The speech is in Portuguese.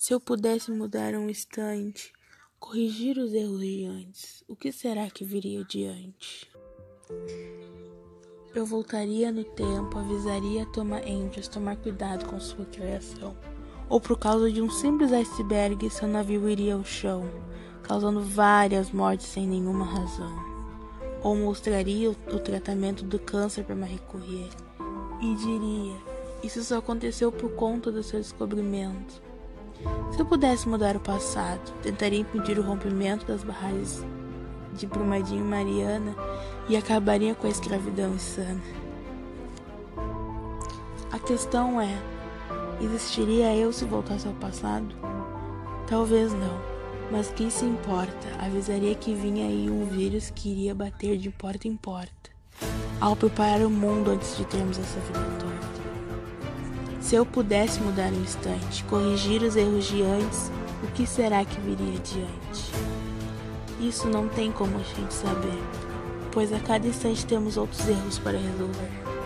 Se eu pudesse mudar um instante, corrigir os erros de antes, o que será que viria diante? Eu voltaria no tempo, avisaria a Thomas Andrews tomar cuidado com sua criação. Ou por causa de um simples iceberg, seu navio iria ao chão, causando várias mortes sem nenhuma razão. Ou mostraria o, tratamento do câncer para Marie Curie e diria: Isso só aconteceu por conta do seu descobrimento. Se eu pudesse mudar o passado, tentaria impedir o rompimento das barragens de Brumadinho e Mariana e acabaria com a escravidão insana. A questão é: existiria eu se voltasse ao passado? Talvez não, mas quem se importa? Avisaria que vinha aí um vírus que iria bater de porta em porta, ao preparar o mundo antes de termos essa vida. Se eu pudesse mudar um instante, corrigir os erros de antes, o que será que viria adiante? Isso não tem como a gente saber, pois a cada instante temos outros erros para resolver.